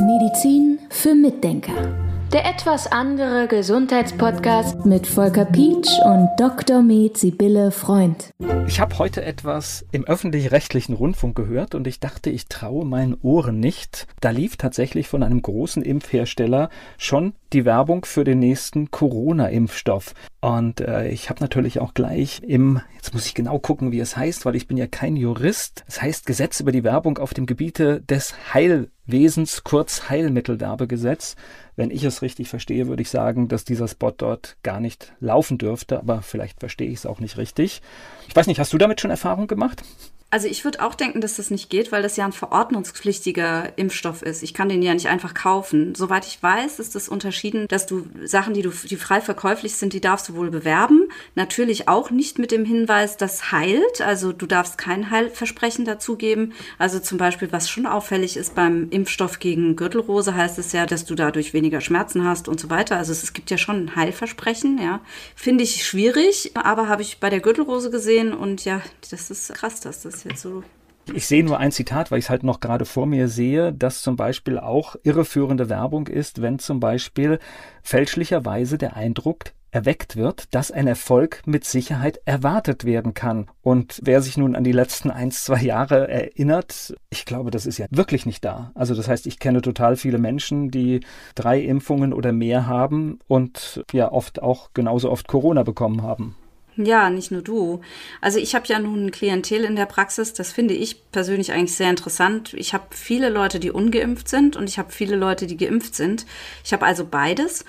Medizin für Mitdenker. Der etwas andere Gesundheitspodcast mit Volker Pietsch und Dr. Med Sibylle Freund. Ich habe heute etwas im öffentlich-rechtlichen Rundfunk gehört und ich dachte, ich traue meinen Ohren nicht. Da lief tatsächlich von einem großen Impfhersteller schon die Werbung für den nächsten Corona-Impfstoff. Und äh, ich habe natürlich auch gleich im, jetzt muss ich genau gucken, wie es heißt, weil ich bin ja kein Jurist. Es heißt Gesetz über die Werbung auf dem Gebiete des Heilwesens, kurz Heilmittelwerbegesetz. Wenn ich es richtig verstehe, würde ich sagen, dass dieser Spot dort gar nicht laufen dürfte, aber vielleicht verstehe ich es auch nicht richtig. Ich weiß nicht, hast du damit schon Erfahrung gemacht? Also ich würde auch denken, dass das nicht geht, weil das ja ein verordnungspflichtiger Impfstoff ist. Ich kann den ja nicht einfach kaufen. Soweit ich weiß, ist das unterschieden, dass du Sachen, die du, die frei verkäuflich sind, die darfst du wohl bewerben. Natürlich auch nicht mit dem Hinweis, das heilt. Also du darfst kein Heilversprechen dazugeben. Also zum Beispiel, was schon auffällig ist beim Impfstoff gegen Gürtelrose, heißt es ja, dass du dadurch weniger Schmerzen hast und so weiter. Also es gibt ja schon ein Heilversprechen, ja. Finde ich schwierig, aber habe ich bei der Gürtelrose gesehen und ja, das ist krass, dass das jetzt so ich sehe nur ein Zitat, weil ich es halt noch gerade vor mir sehe, dass zum Beispiel auch irreführende Werbung ist, wenn zum Beispiel fälschlicherweise der Eindruck erweckt wird, dass ein Erfolg mit Sicherheit erwartet werden kann. Und wer sich nun an die letzten ein, zwei Jahre erinnert, ich glaube, das ist ja wirklich nicht da. Also das heißt, ich kenne total viele Menschen, die drei Impfungen oder mehr haben und ja oft auch genauso oft Corona bekommen haben. Ja, nicht nur du. Also ich habe ja nun ein Klientel in der Praxis, das finde ich persönlich eigentlich sehr interessant. Ich habe viele Leute, die ungeimpft sind und ich habe viele Leute, die geimpft sind. Ich habe also beides.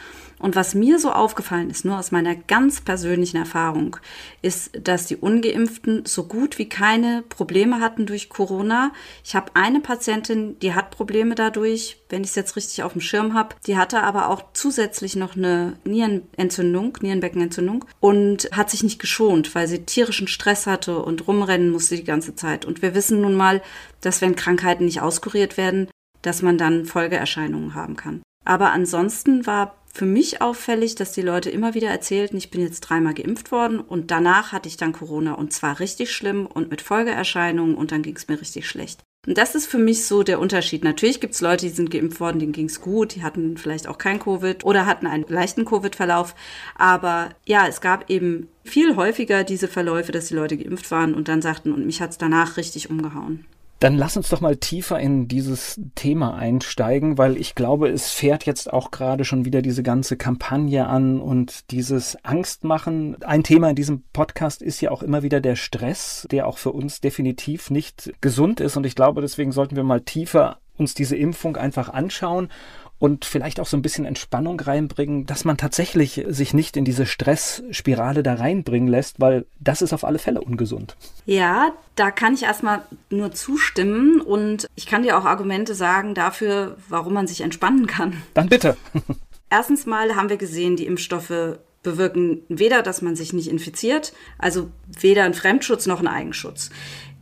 Und was mir so aufgefallen ist, nur aus meiner ganz persönlichen Erfahrung, ist, dass die ungeimpften so gut wie keine Probleme hatten durch Corona. Ich habe eine Patientin, die hat Probleme dadurch, wenn ich es jetzt richtig auf dem Schirm habe. Die hatte aber auch zusätzlich noch eine Nierenentzündung, Nierenbeckenentzündung und hat sich nicht geschont, weil sie tierischen Stress hatte und rumrennen musste die ganze Zeit. Und wir wissen nun mal, dass wenn Krankheiten nicht auskuriert werden, dass man dann Folgeerscheinungen haben kann. Aber ansonsten war für mich auffällig, dass die Leute immer wieder erzählten, ich bin jetzt dreimal geimpft worden und danach hatte ich dann Corona und zwar richtig schlimm und mit Folgeerscheinungen und dann ging es mir richtig schlecht. Und das ist für mich so der Unterschied. Natürlich gibt es Leute, die sind geimpft worden, denen ging es gut, die hatten vielleicht auch kein Covid oder hatten einen leichten Covid-Verlauf. Aber ja, es gab eben viel häufiger diese Verläufe, dass die Leute geimpft waren und dann sagten, und mich hat es danach richtig umgehauen. Dann lass uns doch mal tiefer in dieses Thema einsteigen, weil ich glaube, es fährt jetzt auch gerade schon wieder diese ganze Kampagne an und dieses Angstmachen. Ein Thema in diesem Podcast ist ja auch immer wieder der Stress, der auch für uns definitiv nicht gesund ist. Und ich glaube, deswegen sollten wir mal tiefer uns diese Impfung einfach anschauen und vielleicht auch so ein bisschen Entspannung reinbringen, dass man tatsächlich sich nicht in diese Stressspirale da reinbringen lässt, weil das ist auf alle Fälle ungesund. Ja, da kann ich erstmal nur zustimmen und ich kann dir auch Argumente sagen dafür, warum man sich entspannen kann. Dann bitte. Erstens mal haben wir gesehen, die Impfstoffe bewirken weder, dass man sich nicht infiziert, also weder ein Fremdschutz noch ein Eigenschutz.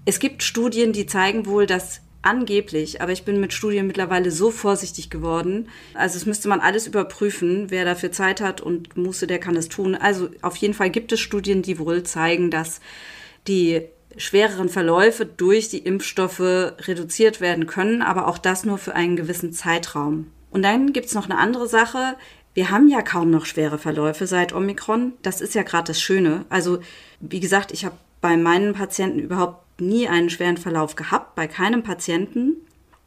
Es gibt Studien, die zeigen wohl, dass Angeblich, aber ich bin mit Studien mittlerweile so vorsichtig geworden. Also es müsste man alles überprüfen, wer dafür Zeit hat und Muße, der kann es tun. Also auf jeden Fall gibt es Studien, die wohl zeigen, dass die schwereren Verläufe durch die Impfstoffe reduziert werden können, aber auch das nur für einen gewissen Zeitraum. Und dann gibt es noch eine andere Sache. Wir haben ja kaum noch schwere Verläufe seit Omikron. Das ist ja gerade das Schöne. Also wie gesagt, ich habe bei meinen Patienten überhaupt nie einen schweren Verlauf gehabt, bei keinem Patienten.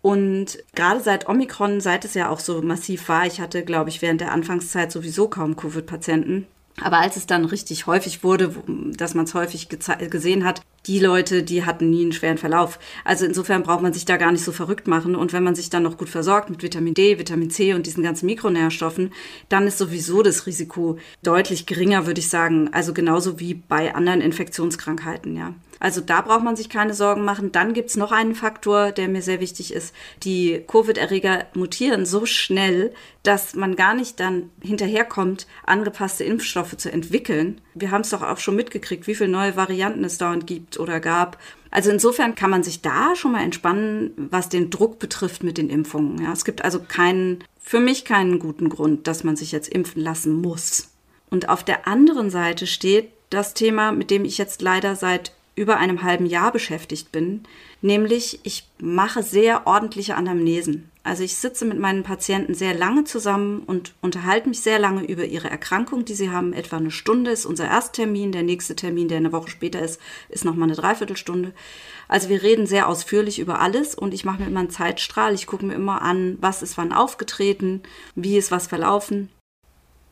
Und gerade seit Omikron, seit es ja auch so massiv war, ich hatte, glaube ich, während der Anfangszeit sowieso kaum Covid-Patienten. Aber als es dann richtig häufig wurde, dass man es häufig gesehen hat, die Leute, die hatten nie einen schweren Verlauf. Also insofern braucht man sich da gar nicht so verrückt machen. Und wenn man sich dann noch gut versorgt mit Vitamin D, Vitamin C und diesen ganzen Mikronährstoffen, dann ist sowieso das Risiko deutlich geringer, würde ich sagen. Also genauso wie bei anderen Infektionskrankheiten, ja. Also da braucht man sich keine Sorgen machen. Dann gibt's noch einen Faktor, der mir sehr wichtig ist. Die Covid-Erreger mutieren so schnell, dass man gar nicht dann hinterherkommt, angepasste Impfstoffe zu entwickeln. Wir haben es doch auch schon mitgekriegt, wie viele neue Varianten es dauernd gibt oder gab. Also insofern kann man sich da schon mal entspannen, was den Druck betrifft mit den Impfungen. Ja, es gibt also keinen, für mich keinen guten Grund, dass man sich jetzt impfen lassen muss. Und auf der anderen Seite steht das Thema, mit dem ich jetzt leider seit über einem halben Jahr beschäftigt bin, nämlich ich mache sehr ordentliche Anamnesen. Also ich sitze mit meinen Patienten sehr lange zusammen und unterhalte mich sehr lange über ihre Erkrankung, die sie haben. Etwa eine Stunde ist unser Ersttermin, der nächste Termin, der eine Woche später ist, ist nochmal eine Dreiviertelstunde. Also wir reden sehr ausführlich über alles und ich mache mir immer einen Zeitstrahl. Ich gucke mir immer an, was ist wann aufgetreten, wie ist was verlaufen.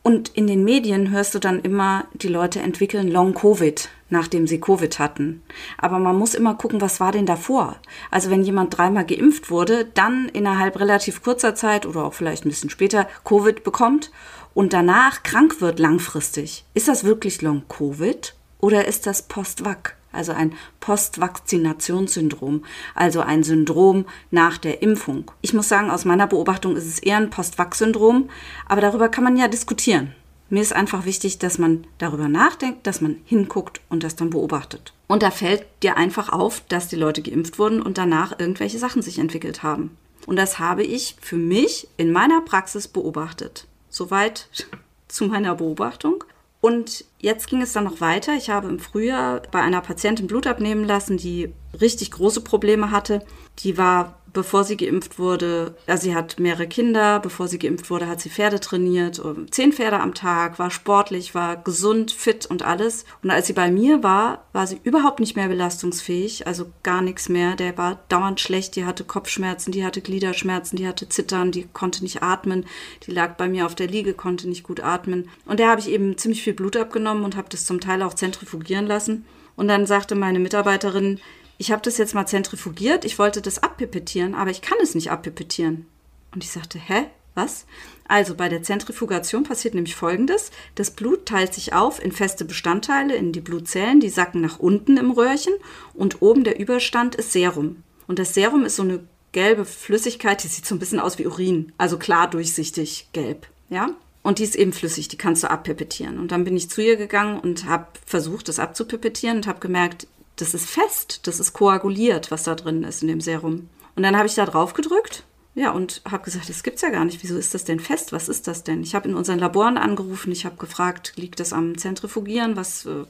Und in den Medien hörst du dann immer, die Leute entwickeln Long-Covid, nachdem sie Covid hatten. Aber man muss immer gucken, was war denn davor? Also wenn jemand dreimal geimpft wurde, dann innerhalb relativ kurzer Zeit oder auch vielleicht ein bisschen später Covid bekommt und danach krank wird langfristig. Ist das wirklich Long-Covid oder ist das Post-Vac? Also ein Postvakzinationssyndrom, also ein Syndrom nach der Impfung. Ich muss sagen, aus meiner Beobachtung ist es eher ein Post-Vac-Syndrom, aber darüber kann man ja diskutieren. Mir ist einfach wichtig, dass man darüber nachdenkt, dass man hinguckt und das dann beobachtet. Und da fällt dir einfach auf, dass die Leute geimpft wurden und danach irgendwelche Sachen sich entwickelt haben. Und das habe ich für mich in meiner Praxis beobachtet. Soweit zu meiner Beobachtung. Und jetzt ging es dann noch weiter. Ich habe im Frühjahr bei einer Patientin Blut abnehmen lassen, die richtig große Probleme hatte. Die war bevor sie geimpft wurde, also sie hat mehrere Kinder, bevor sie geimpft wurde, hat sie Pferde trainiert, zehn Pferde am Tag, war sportlich, war gesund, fit und alles. Und als sie bei mir war, war sie überhaupt nicht mehr belastungsfähig, also gar nichts mehr. Der war dauernd schlecht, die hatte Kopfschmerzen, die hatte Gliederschmerzen, die hatte Zittern, die konnte nicht atmen, die lag bei mir auf der Liege, konnte nicht gut atmen. Und der habe ich eben ziemlich viel Blut abgenommen und habe das zum Teil auch zentrifugieren lassen. Und dann sagte meine Mitarbeiterin, ich habe das jetzt mal zentrifugiert, ich wollte das abpipettieren, aber ich kann es nicht abpipettieren. Und ich sagte, hä? Was? Also bei der Zentrifugation passiert nämlich Folgendes. Das Blut teilt sich auf in feste Bestandteile, in die Blutzellen, die sacken nach unten im Röhrchen und oben der Überstand ist Serum. Und das Serum ist so eine gelbe Flüssigkeit, die sieht so ein bisschen aus wie Urin, also klar durchsichtig gelb, ja? Und die ist eben flüssig, die kannst du abpipettieren. Und dann bin ich zu ihr gegangen und habe versucht, das abzupipettieren und habe gemerkt, das ist fest, das ist koaguliert, was da drin ist in dem Serum. Und dann habe ich da drauf gedrückt, ja, und habe gesagt, das gibt's ja gar nicht. Wieso ist das denn fest? Was ist das denn? Ich habe in unseren Laboren angerufen, ich habe gefragt, liegt das am Zentrifugieren? Was äh,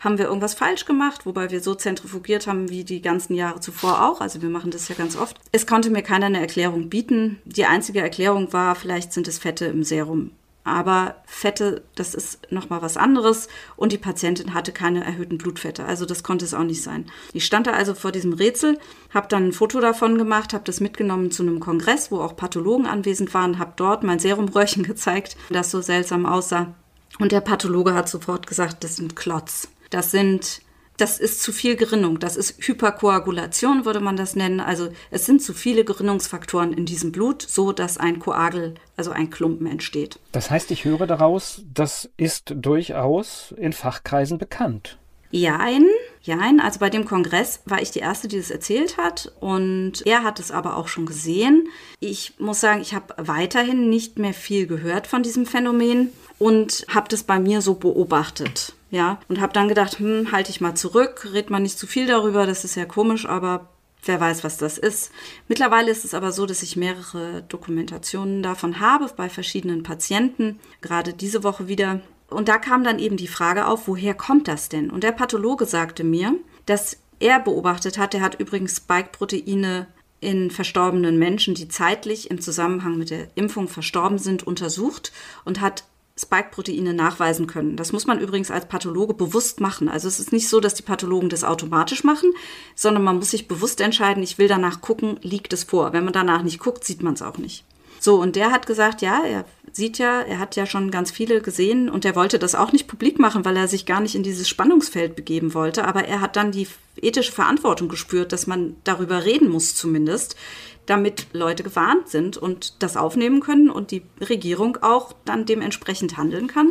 haben wir irgendwas falsch gemacht, wobei wir so zentrifugiert haben wie die ganzen Jahre zuvor auch? Also wir machen das ja ganz oft. Es konnte mir keiner eine Erklärung bieten. Die einzige Erklärung war, vielleicht sind es Fette im Serum. Aber Fette, das ist nochmal was anderes. Und die Patientin hatte keine erhöhten Blutfette. Also das konnte es auch nicht sein. Ich stand da also vor diesem Rätsel, habe dann ein Foto davon gemacht, habe das mitgenommen zu einem Kongress, wo auch Pathologen anwesend waren, habe dort mein Serumröhrchen gezeigt, das so seltsam aussah. Und der Pathologe hat sofort gesagt, das sind Klotz. Das sind das ist zu viel Gerinnung. Das ist Hyperkoagulation, würde man das nennen. Also es sind zu viele Gerinnungsfaktoren in diesem Blut, so dass ein Koagel, also ein Klumpen entsteht. Das heißt, ich höre daraus, das ist durchaus in Fachkreisen bekannt. Jein, jein. Also bei dem Kongress war ich die Erste, die das erzählt hat. Und er hat es aber auch schon gesehen. Ich muss sagen, ich habe weiterhin nicht mehr viel gehört von diesem Phänomen und habe das bei mir so beobachtet. Ja, und habe dann gedacht, hm, halte ich mal zurück, red mal nicht zu viel darüber, das ist ja komisch, aber wer weiß, was das ist. Mittlerweile ist es aber so, dass ich mehrere Dokumentationen davon habe bei verschiedenen Patienten, gerade diese Woche wieder. Und da kam dann eben die Frage auf, woher kommt das denn? Und der Pathologe sagte mir, dass er beobachtet hat, er hat übrigens Spike-Proteine in verstorbenen Menschen, die zeitlich im Zusammenhang mit der Impfung verstorben sind, untersucht und hat Spike-Proteine nachweisen können. Das muss man übrigens als Pathologe bewusst machen. Also es ist nicht so, dass die Pathologen das automatisch machen, sondern man muss sich bewusst entscheiden, ich will danach gucken, liegt es vor. Wenn man danach nicht guckt, sieht man es auch nicht. So, und der hat gesagt, ja, er sieht ja, er hat ja schon ganz viele gesehen und er wollte das auch nicht publik machen, weil er sich gar nicht in dieses Spannungsfeld begeben wollte. Aber er hat dann die ethische Verantwortung gespürt, dass man darüber reden muss zumindest, damit Leute gewarnt sind und das aufnehmen können und die Regierung auch dann dementsprechend handeln kann.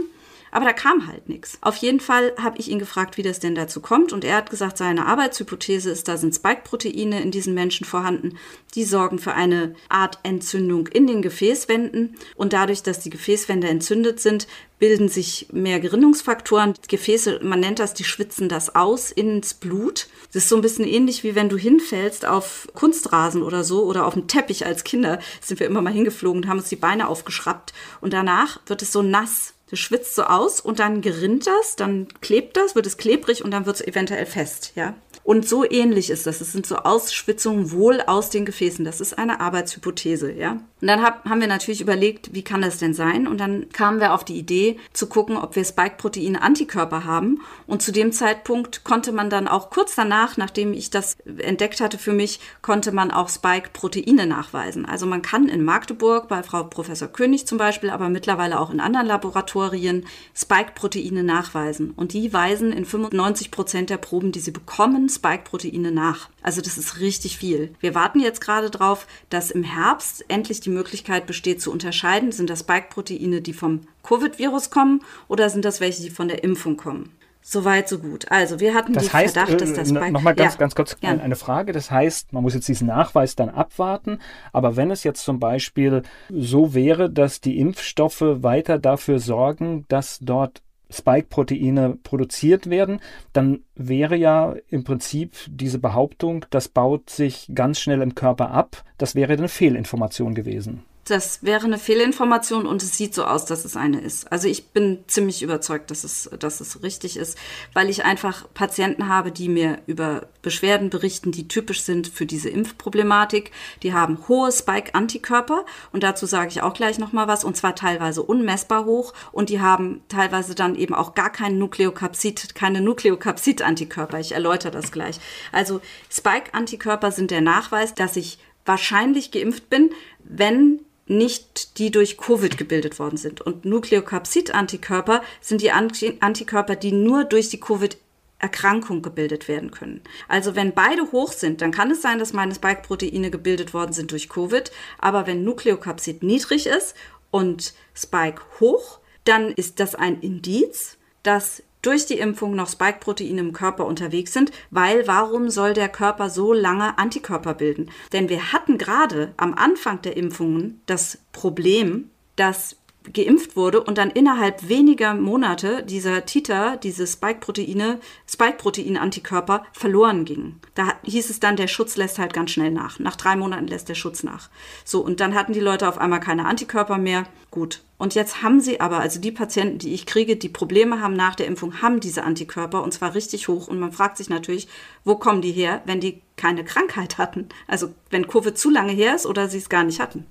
Aber da kam halt nichts. Auf jeden Fall habe ich ihn gefragt, wie das denn dazu kommt. Und er hat gesagt, seine Arbeitshypothese ist, da sind Spike-Proteine in diesen Menschen vorhanden. Die sorgen für eine Art Entzündung in den Gefäßwänden. Und dadurch, dass die Gefäßwände entzündet sind, bilden sich mehr Gerinnungsfaktoren. Gefäße, man nennt das, die schwitzen das aus ins Blut. Das ist so ein bisschen ähnlich wie wenn du hinfällst auf Kunstrasen oder so oder auf einen Teppich als Kinder. Sind wir immer mal hingeflogen und haben uns die Beine aufgeschraubt. Und danach wird es so nass Das schwitzt so aus und dann gerinnt das, dann klebt das, wird es klebrig und dann wird es eventuell fest, ja. Und so ähnlich ist das. Es sind so Ausschwitzungen wohl aus den Gefäßen. Das ist eine Arbeitshypothese, ja. Und dann hab, haben wir natürlich überlegt, wie kann das denn sein? Und dann kamen wir auf die Idee zu gucken, ob wir Spike-Protein-Antikörper haben. Und zu dem Zeitpunkt konnte man dann auch kurz danach, nachdem ich das entdeckt hatte für mich, konnte man auch Spike-Proteine nachweisen. Also man kann in Magdeburg bei Frau Professor König zum Beispiel, aber mittlerweile auch in anderen Laboratorien Spike-Proteine nachweisen. Und die weisen in 95 Prozent der Proben, die sie bekommen, Spike-Proteine nach. Also das ist richtig viel. Wir warten jetzt gerade drauf, dass im Herbst endlich die Möglichkeit besteht zu unterscheiden, sind das Spike-Proteine, die vom Covid-Virus kommen oder sind das welche, die von der Impfung kommen. Soweit, so gut. Also wir hatten das den heißt, Verdacht, dass äh, das Spike... Nochmal ganz, ja, ganz kurz gern. eine Frage. Das heißt, man muss jetzt diesen Nachweis dann abwarten. Aber wenn es jetzt zum Beispiel so wäre, dass die Impfstoffe weiter dafür sorgen, dass dort Spike-Proteine produziert werden, dann wäre ja im Prinzip diese Behauptung, das baut sich ganz schnell im Körper ab, das wäre eine Fehlinformation gewesen. Das wäre eine Fehlinformation und es sieht so aus, dass es eine ist. Also ich bin ziemlich überzeugt, dass es, dass es richtig ist, weil ich einfach Patienten habe, die mir über Beschwerden berichten, die typisch sind für diese Impfproblematik. Die haben hohe Spike-Antikörper und dazu sage ich auch gleich nochmal was und zwar teilweise unmessbar hoch und die haben teilweise dann eben auch gar kein Nukleokapsid, keine Nukleokapsid-Antikörper. Ich erläutere das gleich. Also Spike-Antikörper sind der Nachweis, dass ich wahrscheinlich geimpft bin, wenn nicht die durch Covid gebildet worden sind. Und Nukleokapsid-Antikörper sind die Anti Antikörper, die nur durch die Covid Erkrankung gebildet werden können. Also wenn beide hoch sind, dann kann es sein, dass meine Spike-Proteine gebildet worden sind durch Covid. Aber wenn Nukleokapsid niedrig ist und Spike hoch, dann ist das ein Indiz, dass durch die Impfung noch Spike-Proteine im Körper unterwegs sind, weil warum soll der Körper so lange Antikörper bilden? Denn wir hatten gerade am Anfang der Impfungen das Problem, dass geimpft wurde und dann innerhalb weniger Monate dieser Titer, diese Spike-Proteine, Spike-Protein-Antikörper verloren gingen. Da hieß es dann, der Schutz lässt halt ganz schnell nach. Nach drei Monaten lässt der Schutz nach. So, und dann hatten die Leute auf einmal keine Antikörper mehr. Gut. Und jetzt haben sie aber, also die Patienten, die ich kriege, die Probleme haben nach der Impfung, haben diese Antikörper und zwar richtig hoch. Und man fragt sich natürlich, wo kommen die her, wenn die keine Krankheit hatten? Also wenn Covid zu lange her ist oder sie es gar nicht hatten.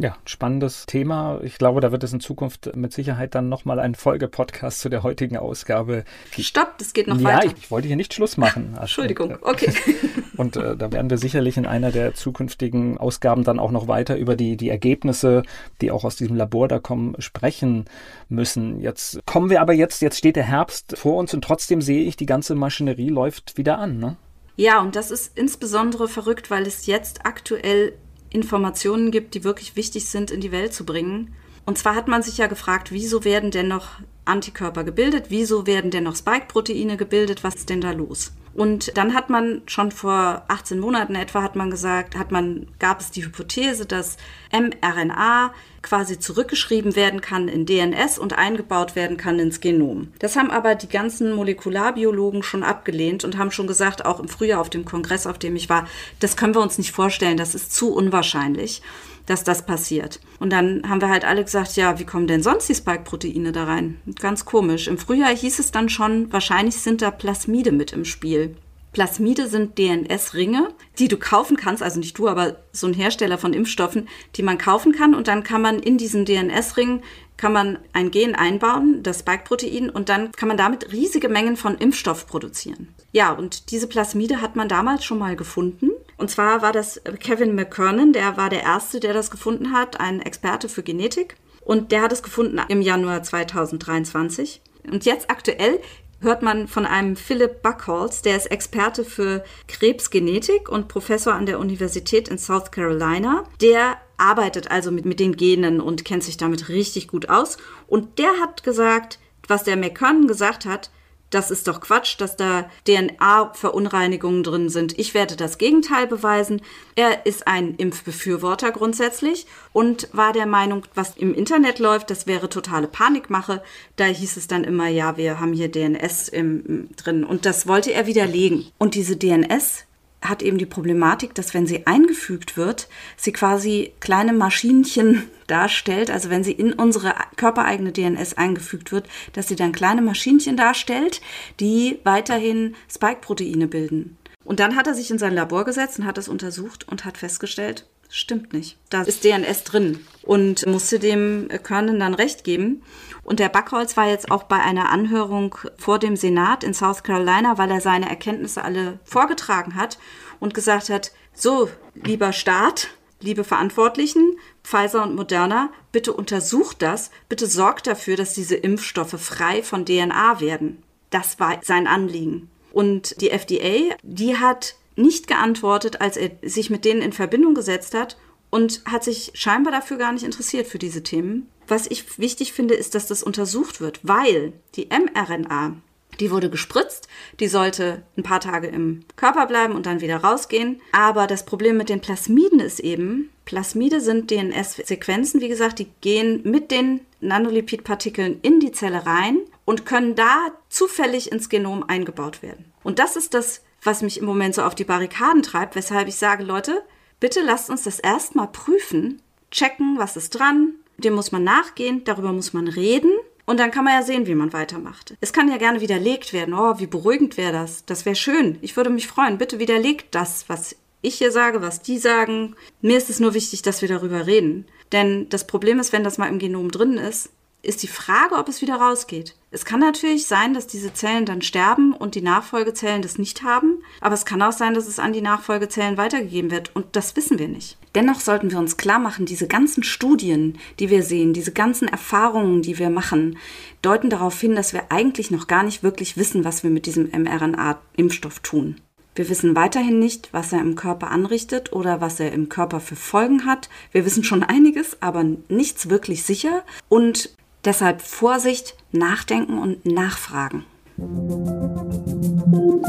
Ja, spannendes Thema. Ich glaube, da wird es in Zukunft mit Sicherheit dann nochmal einen Folgepodcast zu der heutigen Ausgabe. Stopp, das geht noch ja, weiter. Ich, ich wollte hier nicht Schluss machen. Entschuldigung, okay. Und äh, da werden wir sicherlich in einer der zukünftigen Ausgaben dann auch noch weiter über die, die Ergebnisse, die auch aus diesem Labor da kommen, sprechen müssen. Jetzt kommen wir aber jetzt, jetzt steht der Herbst vor uns und trotzdem sehe ich, die ganze Maschinerie läuft wieder an. Ne? Ja, und das ist insbesondere verrückt, weil es jetzt aktuell Informationen gibt, die wirklich wichtig sind, in die Welt zu bringen. Und zwar hat man sich ja gefragt, wieso werden denn noch Antikörper gebildet? Wieso werden denn noch Spike-Proteine gebildet? Was ist denn da los? Und dann hat man schon vor 18 Monaten etwa hat man gesagt, hat man, gab es die Hypothese, dass mRNA quasi zurückgeschrieben werden kann in DNS und eingebaut werden kann ins Genom. Das haben aber die ganzen Molekularbiologen schon abgelehnt und haben schon gesagt, auch im Frühjahr auf dem Kongress, auf dem ich war, das können wir uns nicht vorstellen, das ist zu unwahrscheinlich dass das passiert. Und dann haben wir halt alle gesagt, ja, wie kommen denn sonst die Spike-Proteine da rein? Ganz komisch. Im Frühjahr hieß es dann schon, wahrscheinlich sind da Plasmide mit im Spiel. Plasmide sind DNS-Ringe, die du kaufen kannst, also nicht du, aber so ein Hersteller von Impfstoffen, die man kaufen kann und dann kann man in diesen DNS-Ring kann man ein Gen einbauen, das Spike-Protein, und dann kann man damit riesige Mengen von Impfstoff produzieren. Ja, und diese Plasmide hat man damals schon mal gefunden. Und zwar war das Kevin McKernan, der war der Erste, der das gefunden hat, ein Experte für Genetik. Und der hat es gefunden im Januar 2023. Und jetzt aktuell hört man von einem Philip Buckholz, der ist Experte für Krebsgenetik und Professor an der Universität in South Carolina. Der arbeitet also mit, mit den Genen und kennt sich damit richtig gut aus. Und der hat gesagt, was der McKernan gesagt hat, das ist doch Quatsch, dass da DNA-Verunreinigungen drin sind. Ich werde das Gegenteil beweisen. Er ist ein Impfbefürworter grundsätzlich und war der Meinung, was im Internet läuft, das wäre totale Panikmache. Da hieß es dann immer, ja, wir haben hier DNS im, drin. Und das wollte er widerlegen. Und diese DNS hat eben die Problematik, dass wenn sie eingefügt wird, sie quasi kleine Maschinchen darstellt, also wenn sie in unsere körpereigene DNS eingefügt wird, dass sie dann kleine Maschinchen darstellt, die weiterhin Spike-Proteine bilden. Und dann hat er sich in sein Labor gesetzt und hat das untersucht und hat festgestellt, stimmt nicht. Da ist DNS drin und musste dem Körnen dann recht geben. Und der Backholz war jetzt auch bei einer Anhörung vor dem Senat in South Carolina, weil er seine Erkenntnisse alle vorgetragen hat und gesagt hat, so, lieber Staat, liebe Verantwortlichen, Pfizer und Moderna, bitte untersucht das, bitte sorgt dafür, dass diese Impfstoffe frei von DNA werden. Das war sein Anliegen. Und die FDA, die hat nicht geantwortet, als er sich mit denen in Verbindung gesetzt hat und hat sich scheinbar dafür gar nicht interessiert für diese Themen. Was ich wichtig finde, ist, dass das untersucht wird, weil die mRNA, die wurde gespritzt, die sollte ein paar Tage im Körper bleiben und dann wieder rausgehen. Aber das Problem mit den Plasmiden ist eben, Plasmide sind DNS-Sequenzen, wie gesagt, die gehen mit den Nanolipidpartikeln in die Zelle rein und können da zufällig ins Genom eingebaut werden. Und das ist das, was mich im Moment so auf die Barrikaden treibt, weshalb ich sage, Leute, bitte lasst uns das erstmal prüfen, checken, was ist dran, dem muss man nachgehen, darüber muss man reden und dann kann man ja sehen, wie man weitermacht. Es kann ja gerne widerlegt werden. Oh, wie beruhigend wäre das. Das wäre schön. Ich würde mich freuen. Bitte widerlegt das, was ich hier sage, was die sagen. Mir ist es nur wichtig, dass wir darüber reden. Denn das Problem ist, wenn das mal im Genom drin ist, ist die Frage, ob es wieder rausgeht. Es kann natürlich sein, dass diese Zellen dann sterben und die Nachfolgezellen das nicht haben, aber es kann auch sein, dass es an die Nachfolgezellen weitergegeben wird und das wissen wir nicht. Dennoch sollten wir uns klar machen, diese ganzen Studien, die wir sehen, diese ganzen Erfahrungen, die wir machen, deuten darauf hin, dass wir eigentlich noch gar nicht wirklich wissen, was wir mit diesem mRNA-Impfstoff tun. Wir wissen weiterhin nicht, was er im Körper anrichtet oder was er im Körper für Folgen hat. Wir wissen schon einiges, aber nichts wirklich sicher. Und Deshalb Vorsicht, nachdenken und nachfragen.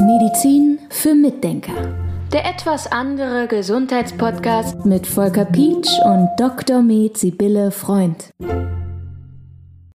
Medizin für Mitdenker. Der etwas andere Gesundheitspodcast mit Volker Pietsch und Dr. Med Sibylle Freund.